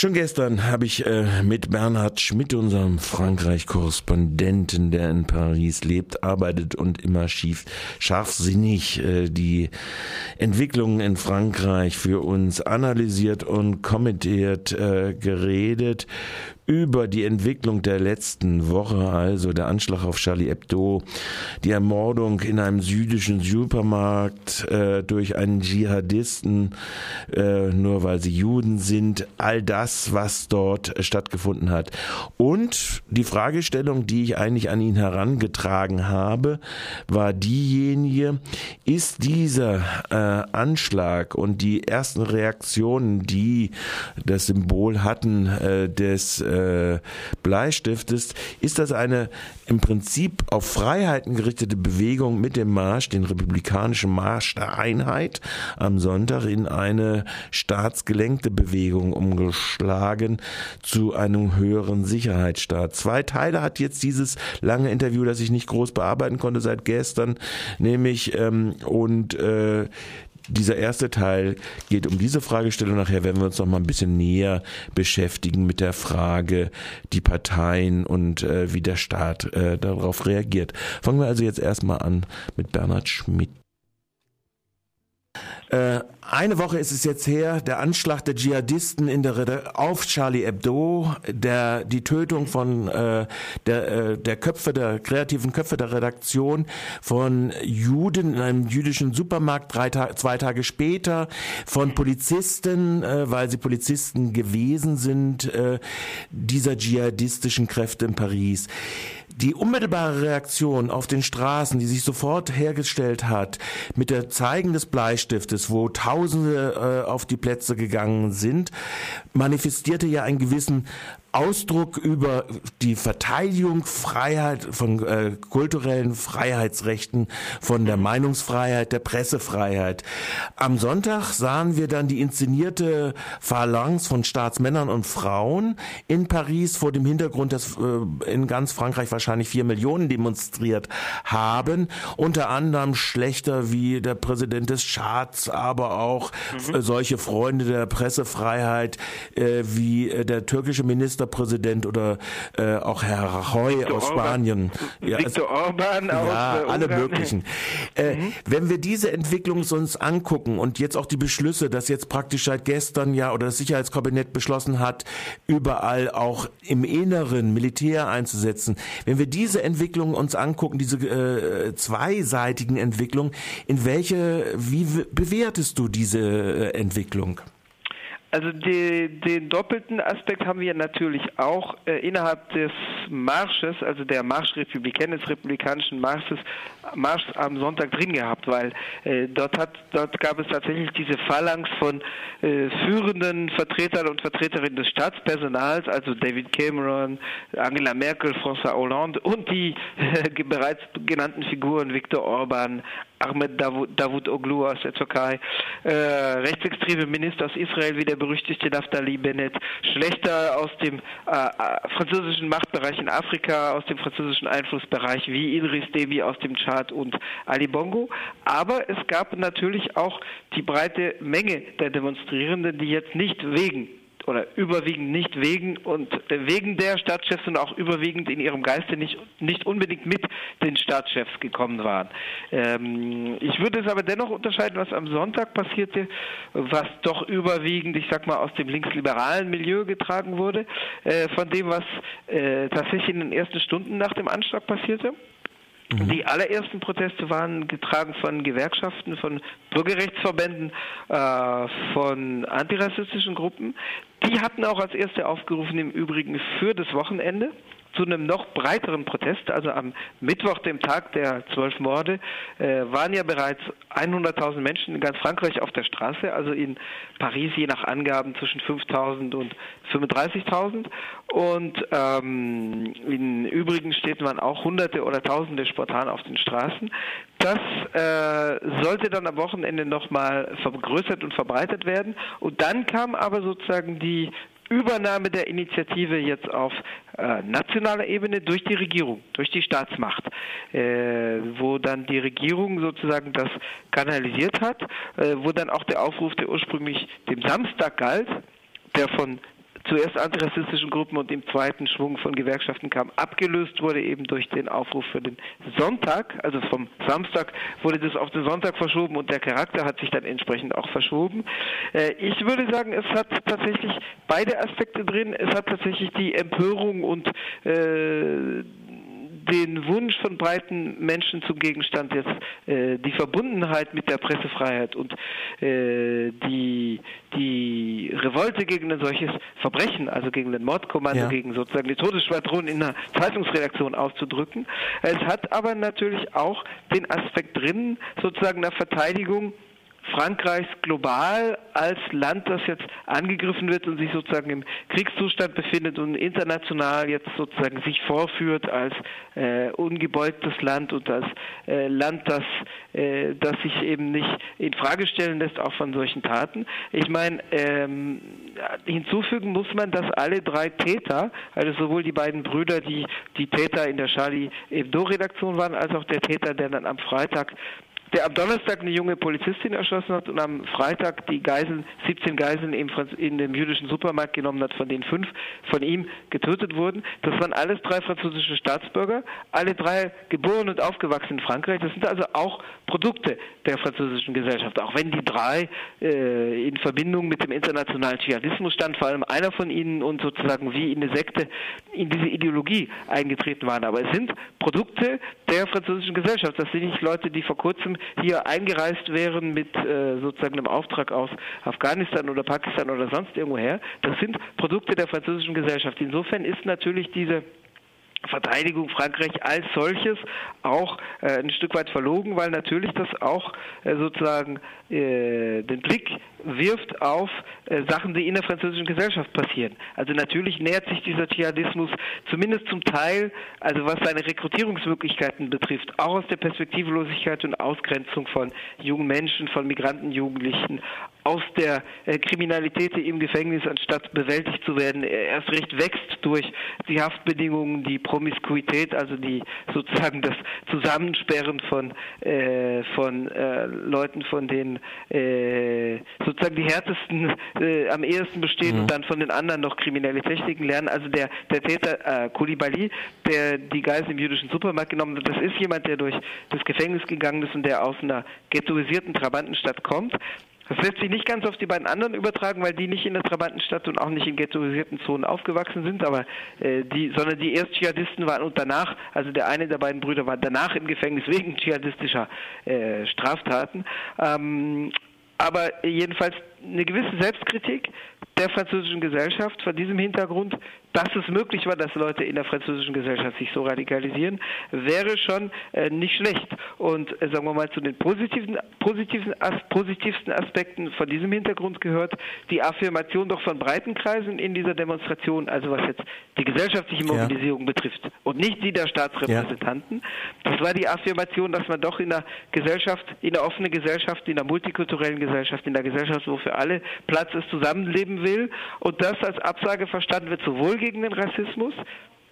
Schon gestern habe ich äh, mit Bernhard Schmidt, unserem Frankreich-Korrespondenten, der in Paris lebt, arbeitet und immer schief, scharfsinnig äh, die Entwicklungen in Frankreich für uns analysiert und kommentiert, äh, geredet über die Entwicklung der letzten Woche, also der Anschlag auf Charlie Hebdo, die Ermordung in einem südischen Supermarkt äh, durch einen Dschihadisten, äh, nur weil sie Juden sind, all das, was dort stattgefunden hat. Und die Fragestellung, die ich eigentlich an ihn herangetragen habe, war diejenige, ist dieser äh, Anschlag und die ersten Reaktionen, die das Symbol hatten äh, des äh, äh, Bleistiftes, ist das eine im Prinzip auf Freiheiten gerichtete Bewegung mit dem Marsch, den republikanischen Marsch der Einheit am Sonntag in eine staatsgelenkte Bewegung umgeschlagen zu einem höheren Sicherheitsstaat. Zwei Teile hat jetzt dieses lange Interview, das ich nicht groß bearbeiten konnte seit gestern, nämlich ähm, und äh, dieser erste Teil geht um diese Fragestellung. Nachher werden wir uns noch mal ein bisschen näher beschäftigen mit der Frage, die Parteien und äh, wie der Staat äh, darauf reagiert. Fangen wir also jetzt erstmal an mit Bernhard Schmidt. Äh, eine Woche ist es jetzt her, der Anschlag der Dschihadisten in der auf Charlie Hebdo, der die Tötung von äh, der äh, der Köpfe der kreativen Köpfe der Redaktion von Juden in einem jüdischen Supermarkt drei Ta zwei Tage später von Polizisten, äh, weil sie Polizisten gewesen sind, äh, dieser dschihadistischen Kräfte in Paris. Die unmittelbare Reaktion auf den Straßen, die sich sofort hergestellt hat, mit der Zeigen des Bleistiftes, wo Tausende äh, auf die Plätze gegangen sind, manifestierte ja einen gewissen Ausdruck über die Verteidigung Freiheit von äh, kulturellen Freiheitsrechten, von der Meinungsfreiheit, der Pressefreiheit. Am Sonntag sahen wir dann die inszenierte Phalanx von Staatsmännern und Frauen in Paris vor dem Hintergrund, dass äh, in ganz Frankreich wahrscheinlich vier Millionen demonstriert haben. Unter anderem schlechter wie der Präsident des Staats, aber auch mhm. äh, solche Freunde der Pressefreiheit äh, wie äh, der türkische Minister Ministerpräsident oder äh, auch Herr Rajoy Viktor aus Spanien. Ja, Viktor also, Orban aus ja, äh, alle möglichen. Äh, mhm. Wenn wir diese Entwicklung uns angucken und jetzt auch die Beschlüsse, dass jetzt praktisch seit gestern ja oder das Sicherheitskabinett beschlossen hat, überall auch im Inneren Militär einzusetzen. Wenn wir diese Entwicklung uns angucken, diese äh, zweiseitigen Entwicklungen, in welche, wie bewertest du diese äh, Entwicklung? Also die, den doppelten Aspekt haben wir natürlich auch äh, innerhalb des Marsches, also der Marschrepublikaner des republikanischen Marsches, Marsch am Sonntag drin gehabt, weil äh, dort hat dort gab es tatsächlich diese Phalanx von äh, führenden Vertretern und Vertreterinnen des Staatspersonals, also David Cameron, Angela Merkel, François Hollande und die äh, bereits genannten Figuren Viktor Orban, Ahmed Davut, Davut Oglu aus der Türkei, äh, rechtsextreme Minister aus Israel wie der berüchtigte Naftali Bennett, Schlechter aus dem äh, äh, französischen Machtbereich in Afrika, aus dem französischen Einflussbereich wie Idris Deby aus dem Tschad und Ali Bongo. Aber es gab natürlich auch die breite Menge der Demonstrierenden, die jetzt nicht wegen oder überwiegend nicht wegen und äh, wegen der Staatschefs und auch überwiegend in ihrem Geiste nicht, nicht unbedingt mit den Staatschefs gekommen waren. Ähm, ich würde es aber dennoch unterscheiden, was am Sonntag passierte, was doch überwiegend, ich sag mal, aus dem linksliberalen Milieu getragen wurde, äh, von dem, was äh, tatsächlich in den ersten Stunden nach dem Anschlag passierte. Mhm. Die allerersten Proteste waren getragen von Gewerkschaften, von Bürgerrechtsverbänden, äh, von antirassistischen Gruppen. Die hatten auch als erste aufgerufen, im Übrigen für das Wochenende zu einem noch breiteren Protest, also am Mittwoch, dem Tag der zwölf Morde, äh, waren ja bereits 100.000 Menschen in ganz Frankreich auf der Straße, also in Paris je nach Angaben zwischen 5.000 und 35.000 und ähm, in übrigen Städten waren auch Hunderte oder Tausende spontan auf den Straßen. Das äh, sollte dann am Wochenende nochmal vergrößert und verbreitet werden. Und dann kam aber sozusagen die Übernahme der Initiative jetzt auf äh, nationaler Ebene durch die Regierung, durch die Staatsmacht, äh, wo dann die Regierung sozusagen das kanalisiert hat, äh, wo dann auch der Aufruf, der ursprünglich dem Samstag galt, der von zuerst antirassistischen Gruppen und im zweiten Schwung von Gewerkschaften kam, abgelöst wurde eben durch den Aufruf für den Sonntag, also vom Samstag wurde das auf den Sonntag verschoben und der Charakter hat sich dann entsprechend auch verschoben. Äh, ich würde sagen, es hat tatsächlich beide Aspekte drin. Es hat tatsächlich die Empörung und äh, den Wunsch von breiten Menschen zum Gegenstand jetzt äh, die Verbundenheit mit der Pressefreiheit und äh, die, die Revolte gegen ein solches Verbrechen, also gegen den Mordkommando, ja. gegen sozusagen die Todesschwadron in einer Zeitungsredaktion auszudrücken. Es hat aber natürlich auch den Aspekt drin, sozusagen der Verteidigung Frankreichs global als Land, das jetzt angegriffen wird und sich sozusagen im Kriegszustand befindet und international jetzt sozusagen sich vorführt als äh, ungebeugtes Land und als äh, Land, das, äh, das sich eben nicht in Frage stellen lässt, auch von solchen Taten. Ich meine, ähm, hinzufügen muss man, dass alle drei Täter, also sowohl die beiden Brüder, die die Täter in der Charlie Hebdo-Redaktion waren, als auch der Täter, der dann am Freitag der am Donnerstag eine junge Polizistin erschossen hat und am Freitag die Geiseln, 17 Geiseln in dem jüdischen Supermarkt genommen hat, von denen fünf von ihm getötet wurden. Das waren alles drei französische Staatsbürger, alle drei geboren und aufgewachsen in Frankreich. Das sind also auch Produkte der französischen Gesellschaft, auch wenn die drei äh, in Verbindung mit dem internationalen Dschihadismus standen, vor allem einer von ihnen und sozusagen wie in eine Sekte in diese Ideologie eingetreten waren. Aber es sind Produkte der französischen Gesellschaft. Das sind nicht Leute, die vor kurzem hier eingereist wären mit äh, sozusagen einem Auftrag aus Afghanistan oder Pakistan oder sonst irgendwoher. Das sind Produkte der französischen Gesellschaft. Insofern ist natürlich diese Verteidigung Frankreich als solches auch äh, ein Stück weit verlogen, weil natürlich das auch äh, sozusagen äh, den Blick wirft auf äh, Sachen, die in der französischen Gesellschaft passieren. Also natürlich nähert sich dieser Dschihadismus zumindest zum Teil, also was seine Rekrutierungsmöglichkeiten betrifft, auch aus der Perspektivlosigkeit und Ausgrenzung von jungen Menschen, von Migranten, Jugendlichen, aus der äh, Kriminalität im Gefängnis, anstatt bewältigt zu werden, erst recht wächst durch die Haftbedingungen, die Promiskuität, also die sozusagen das Zusammensperren von äh, von äh, Leuten, von denen äh, sozusagen die härtesten äh, am ehesten bestehen mhm. und dann von den anderen noch kriminelle Techniken lernen. Also der der Täter äh, Koulibaly, der die Geisel im jüdischen Supermarkt genommen hat, das ist jemand, der durch das Gefängnis gegangen ist und der aus einer ghettoisierten Trabantenstadt kommt. Das lässt sich nicht ganz auf die beiden anderen übertragen, weil die nicht in der Trabantenstadt und auch nicht in ghettoisierten Zonen aufgewachsen sind, aber äh, die, sondern die erst Dschihadisten waren und danach, also der eine der beiden Brüder war danach im Gefängnis wegen dschihadistischer äh, Straftaten. Ähm, aber jedenfalls eine gewisse Selbstkritik der französischen Gesellschaft vor diesem Hintergrund, dass es möglich war, dass Leute in der französischen Gesellschaft sich so radikalisieren, wäre schon äh, nicht schlecht. Und äh, sagen wir mal zu den positiven, positiven, as, positivsten Aspekten von diesem Hintergrund gehört die Affirmation doch von breiten Kreisen in dieser Demonstration, also was jetzt die gesellschaftliche Mobilisierung ja. betrifft und nicht die der Staatsrepräsentanten. Ja. Das war die Affirmation, dass man doch in der Gesellschaft, in der offenen Gesellschaft, in der multikulturellen Gesellschaft, in der Gesellschaft, wo für alle Platz ist, zusammenleben will und das als Absage verstanden wird, sowohl gegen den Rassismus,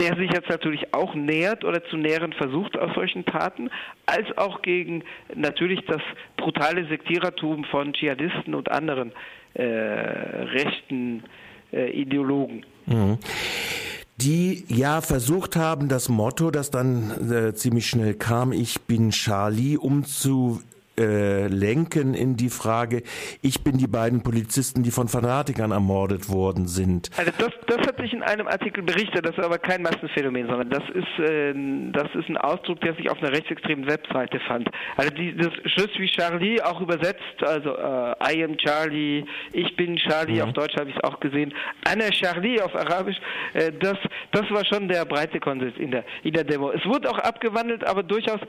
der sich jetzt natürlich auch nähert oder zu nähren versucht aus solchen Taten, als auch gegen natürlich das brutale Sektierertum von Dschihadisten und anderen äh, rechten äh, Ideologen. Mhm die ja versucht haben, das Motto, das dann äh, ziemlich schnell kam, ich bin Charlie, umzu äh, lenken in die Frage, ich bin die beiden Polizisten, die von Fanatikern ermordet worden sind. Also das, das hat sich in einem Artikel berichtet, das ist aber kein Massenphänomen, sondern das ist, äh, das ist ein Ausdruck, der sich auf einer rechtsextremen Webseite fand. Also die, das Je suis Charlie auch übersetzt, also äh, I am Charlie, ich bin Charlie, mhm. auf Deutsch habe ich es auch gesehen, Anna Charlie auf Arabisch, äh, das, das war schon der breite Konsens in der, in der Demo. Es wurde auch abgewandelt, aber durchaus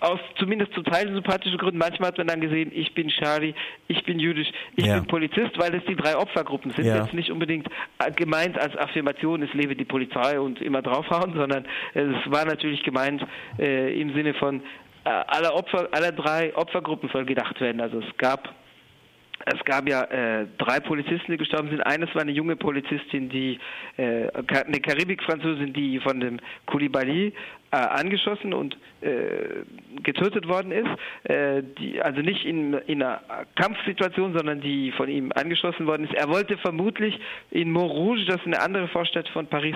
aus zumindest zu Teilen sympathischen Gründen. Manchmal hat man dann gesehen, ich bin Charlie, ich bin jüdisch, ich ja. bin Polizist, weil es die drei Opfergruppen sind. Ja. Jetzt nicht unbedingt äh, gemeint als Affirmation, es lebe die Polizei und immer draufhauen, sondern es war natürlich gemeint äh, im Sinne von äh, aller Opfer, aller drei Opfergruppen soll gedacht werden. Also es gab es gab ja äh, drei Polizisten, die gestorben sind. Eines war eine junge Polizistin, die äh, eine Karibik-Französin, die von dem Koulibaly äh, angeschossen und äh, getötet worden ist. Äh, die, also nicht in, in, einer Kampfsituation, sondern die von ihm angeschossen worden ist. Er wollte vermutlich in Montrouge, das ist eine andere Vorstadt von Paris,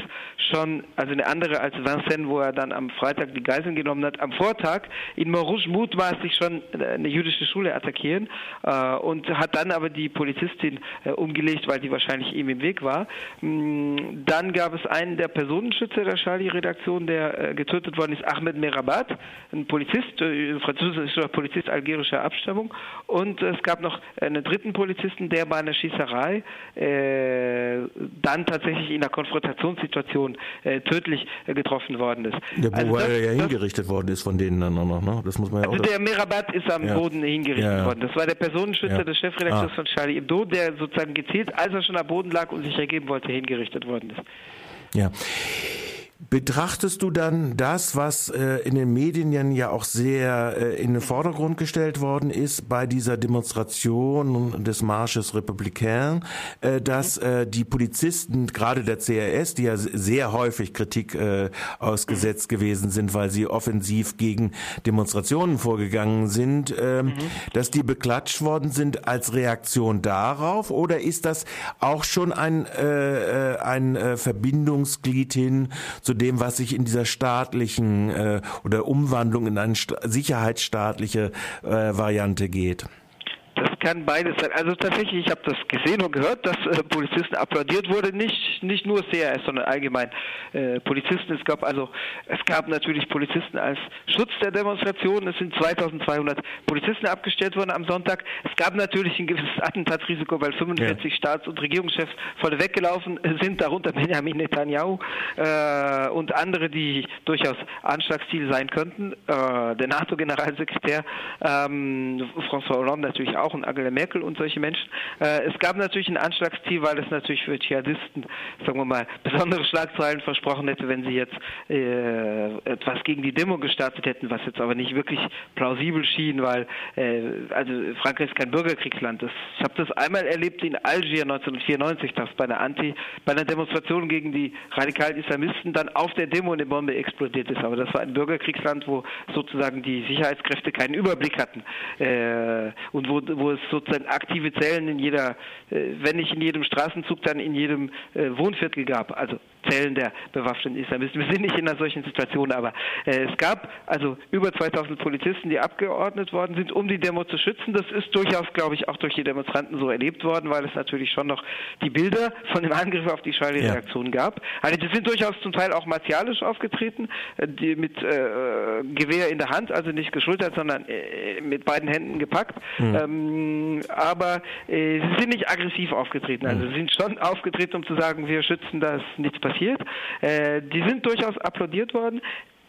schon, also eine andere als Vincennes, wo er dann am Freitag die Geiseln genommen hat, am Vortag in Montrouge mutmaßlich schon eine jüdische Schule attackieren äh, und hat dann aber die Polizistin äh, umgelegt, weil die wahrscheinlich ihm im Weg war. Mm, dann gab es einen der Personenschützer der Charlie-Redaktion, der äh, getötet worden ist, Ahmed Merabat, ein Polizist, äh, französischer Polizist algerischer Abstammung. Und es gab noch einen dritten Polizisten, der bei einer Schießerei äh, dann tatsächlich in einer Konfrontationssituation äh, tödlich äh, getroffen worden ist. Der, also wobei er ja hingerichtet worden ist von denen dann auch noch, ne? Das muss man ja also auch. Der Merabat ist am ja. Boden hingerichtet ja, ja. worden. Das war der Personenschützer des Chefredakteurs ah. von Charlie Hebdo, der sozusagen gezielt, als er schon am Boden lag und sich ergeben wollte, hingerichtet worden ist. Ja. Betrachtest du dann das, was äh, in den Medien ja auch sehr äh, in den Vordergrund gestellt worden ist bei dieser Demonstration des Marsches Republicain, äh, dass äh, die Polizisten, gerade der CRS, die ja sehr häufig Kritik äh, ausgesetzt gewesen sind, weil sie offensiv gegen Demonstrationen vorgegangen sind, äh, mhm. dass die beklatscht worden sind als Reaktion darauf? Oder ist das auch schon ein, äh, äh ein äh, Verbindungsglied hin zu dem, was sich in dieser staatlichen äh, oder Umwandlung in eine sicherheitsstaatliche äh, Variante geht? Kann beides sein. Also tatsächlich, ich habe das gesehen und gehört, dass äh, Polizisten applaudiert wurde, nicht nicht nur CRS, sondern allgemein äh, Polizisten. Es gab also es gab natürlich Polizisten als Schutz der Demonstration. Es sind 2.200 Polizisten abgestellt worden am Sonntag. Es gab natürlich ein gewisses Attentatsrisiko, weil 45 ja. Staats- und Regierungschefs vorne weggelaufen sind, darunter Benjamin Netanyahu äh, und andere, die durchaus Anschlagsziel sein könnten. Äh, der NATO-Generalsekretär ähm, François Hollande natürlich auch und Angela Merkel und solche Menschen. Äh, es gab natürlich ein Anschlagsziel, weil es natürlich für Dschihadisten, sagen wir mal, besondere Schlagzeilen versprochen hätte, wenn sie jetzt äh, etwas gegen die Demo gestartet hätten, was jetzt aber nicht wirklich plausibel schien, weil äh, also Frankreich ist kein Bürgerkriegsland. Das, ich habe das einmal erlebt in Algier 1994, dass bei einer Anti, bei einer Demonstration gegen die radikalen Islamisten dann auf der Demo eine Bombe explodiert ist. Aber das war ein Bürgerkriegsland, wo sozusagen die Sicherheitskräfte keinen Überblick hatten äh, und wo, wo es sozusagen aktive Zellen in jeder, äh, wenn nicht in jedem Straßenzug, dann in jedem äh, Wohnviertel gab. Also Zellen der bewaffneten Islamisten. Wir sind nicht in einer solchen Situation, aber äh, es gab also über 2000 Polizisten, die abgeordnet worden sind, um die Demo zu schützen. Das ist durchaus, glaube ich, auch durch die Demonstranten so erlebt worden, weil es natürlich schon noch die Bilder von dem Angriff auf die Charlie-Reaktion ja. gab. Also die sind durchaus zum Teil auch martialisch aufgetreten, äh, die mit äh, Gewehr in der Hand, also nicht geschultert, sondern äh, mit beiden Händen gepackt. Mhm. Ähm, aber äh, sie sind nicht aggressiv aufgetreten. Also mhm. sie sind schon aufgetreten, um zu sagen, wir schützen, dass nichts passiert passiert. Äh, die sind durchaus applaudiert worden.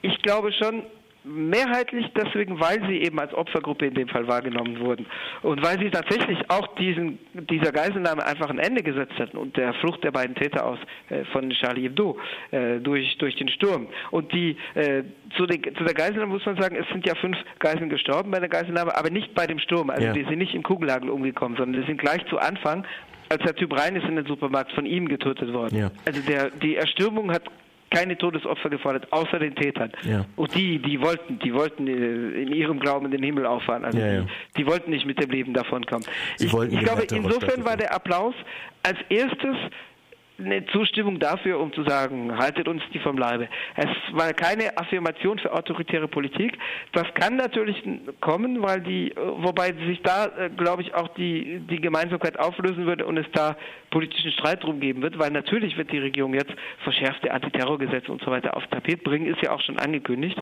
Ich glaube schon, mehrheitlich deswegen, weil sie eben als Opfergruppe in dem Fall wahrgenommen wurden und weil sie tatsächlich auch diesen, dieser Geiselnahme einfach ein Ende gesetzt hatten und der Flucht der beiden Täter aus äh, von Charlie Hebdo äh, durch, durch den Sturm. Und die äh, zu, den, zu der Geiselnahme muss man sagen, es sind ja fünf Geiseln gestorben bei der Geiselnahme, aber nicht bei dem Sturm. Also ja. die sind nicht im Kugellagel umgekommen, sondern die sind gleich zu Anfang als der Typ rein ist in den Supermarkt, von ihm getötet worden. Ja. Also der, die Erstürmung hat keine Todesopfer gefordert, außer den Tätern. Ja. Und die, die wollten, die wollten äh, in ihrem Glauben in den Himmel auffahren. Also ja, ja. Die, die, wollten nicht mit dem Leben davonkommen. Ich, ich glaube, insofern war der Applaus als erstes eine Zustimmung dafür, um zu sagen, haltet uns die vom Leibe. Es war keine Affirmation für autoritäre Politik. Das kann natürlich kommen, weil die, wobei sich da, äh, glaube ich, auch die, die Gemeinsamkeit auflösen würde und es da politischen Streit drum geben wird, weil natürlich wird die Regierung jetzt verschärfte Antiterrorgesetze und so weiter aufs Tapet bringen, ist ja auch schon angekündigt.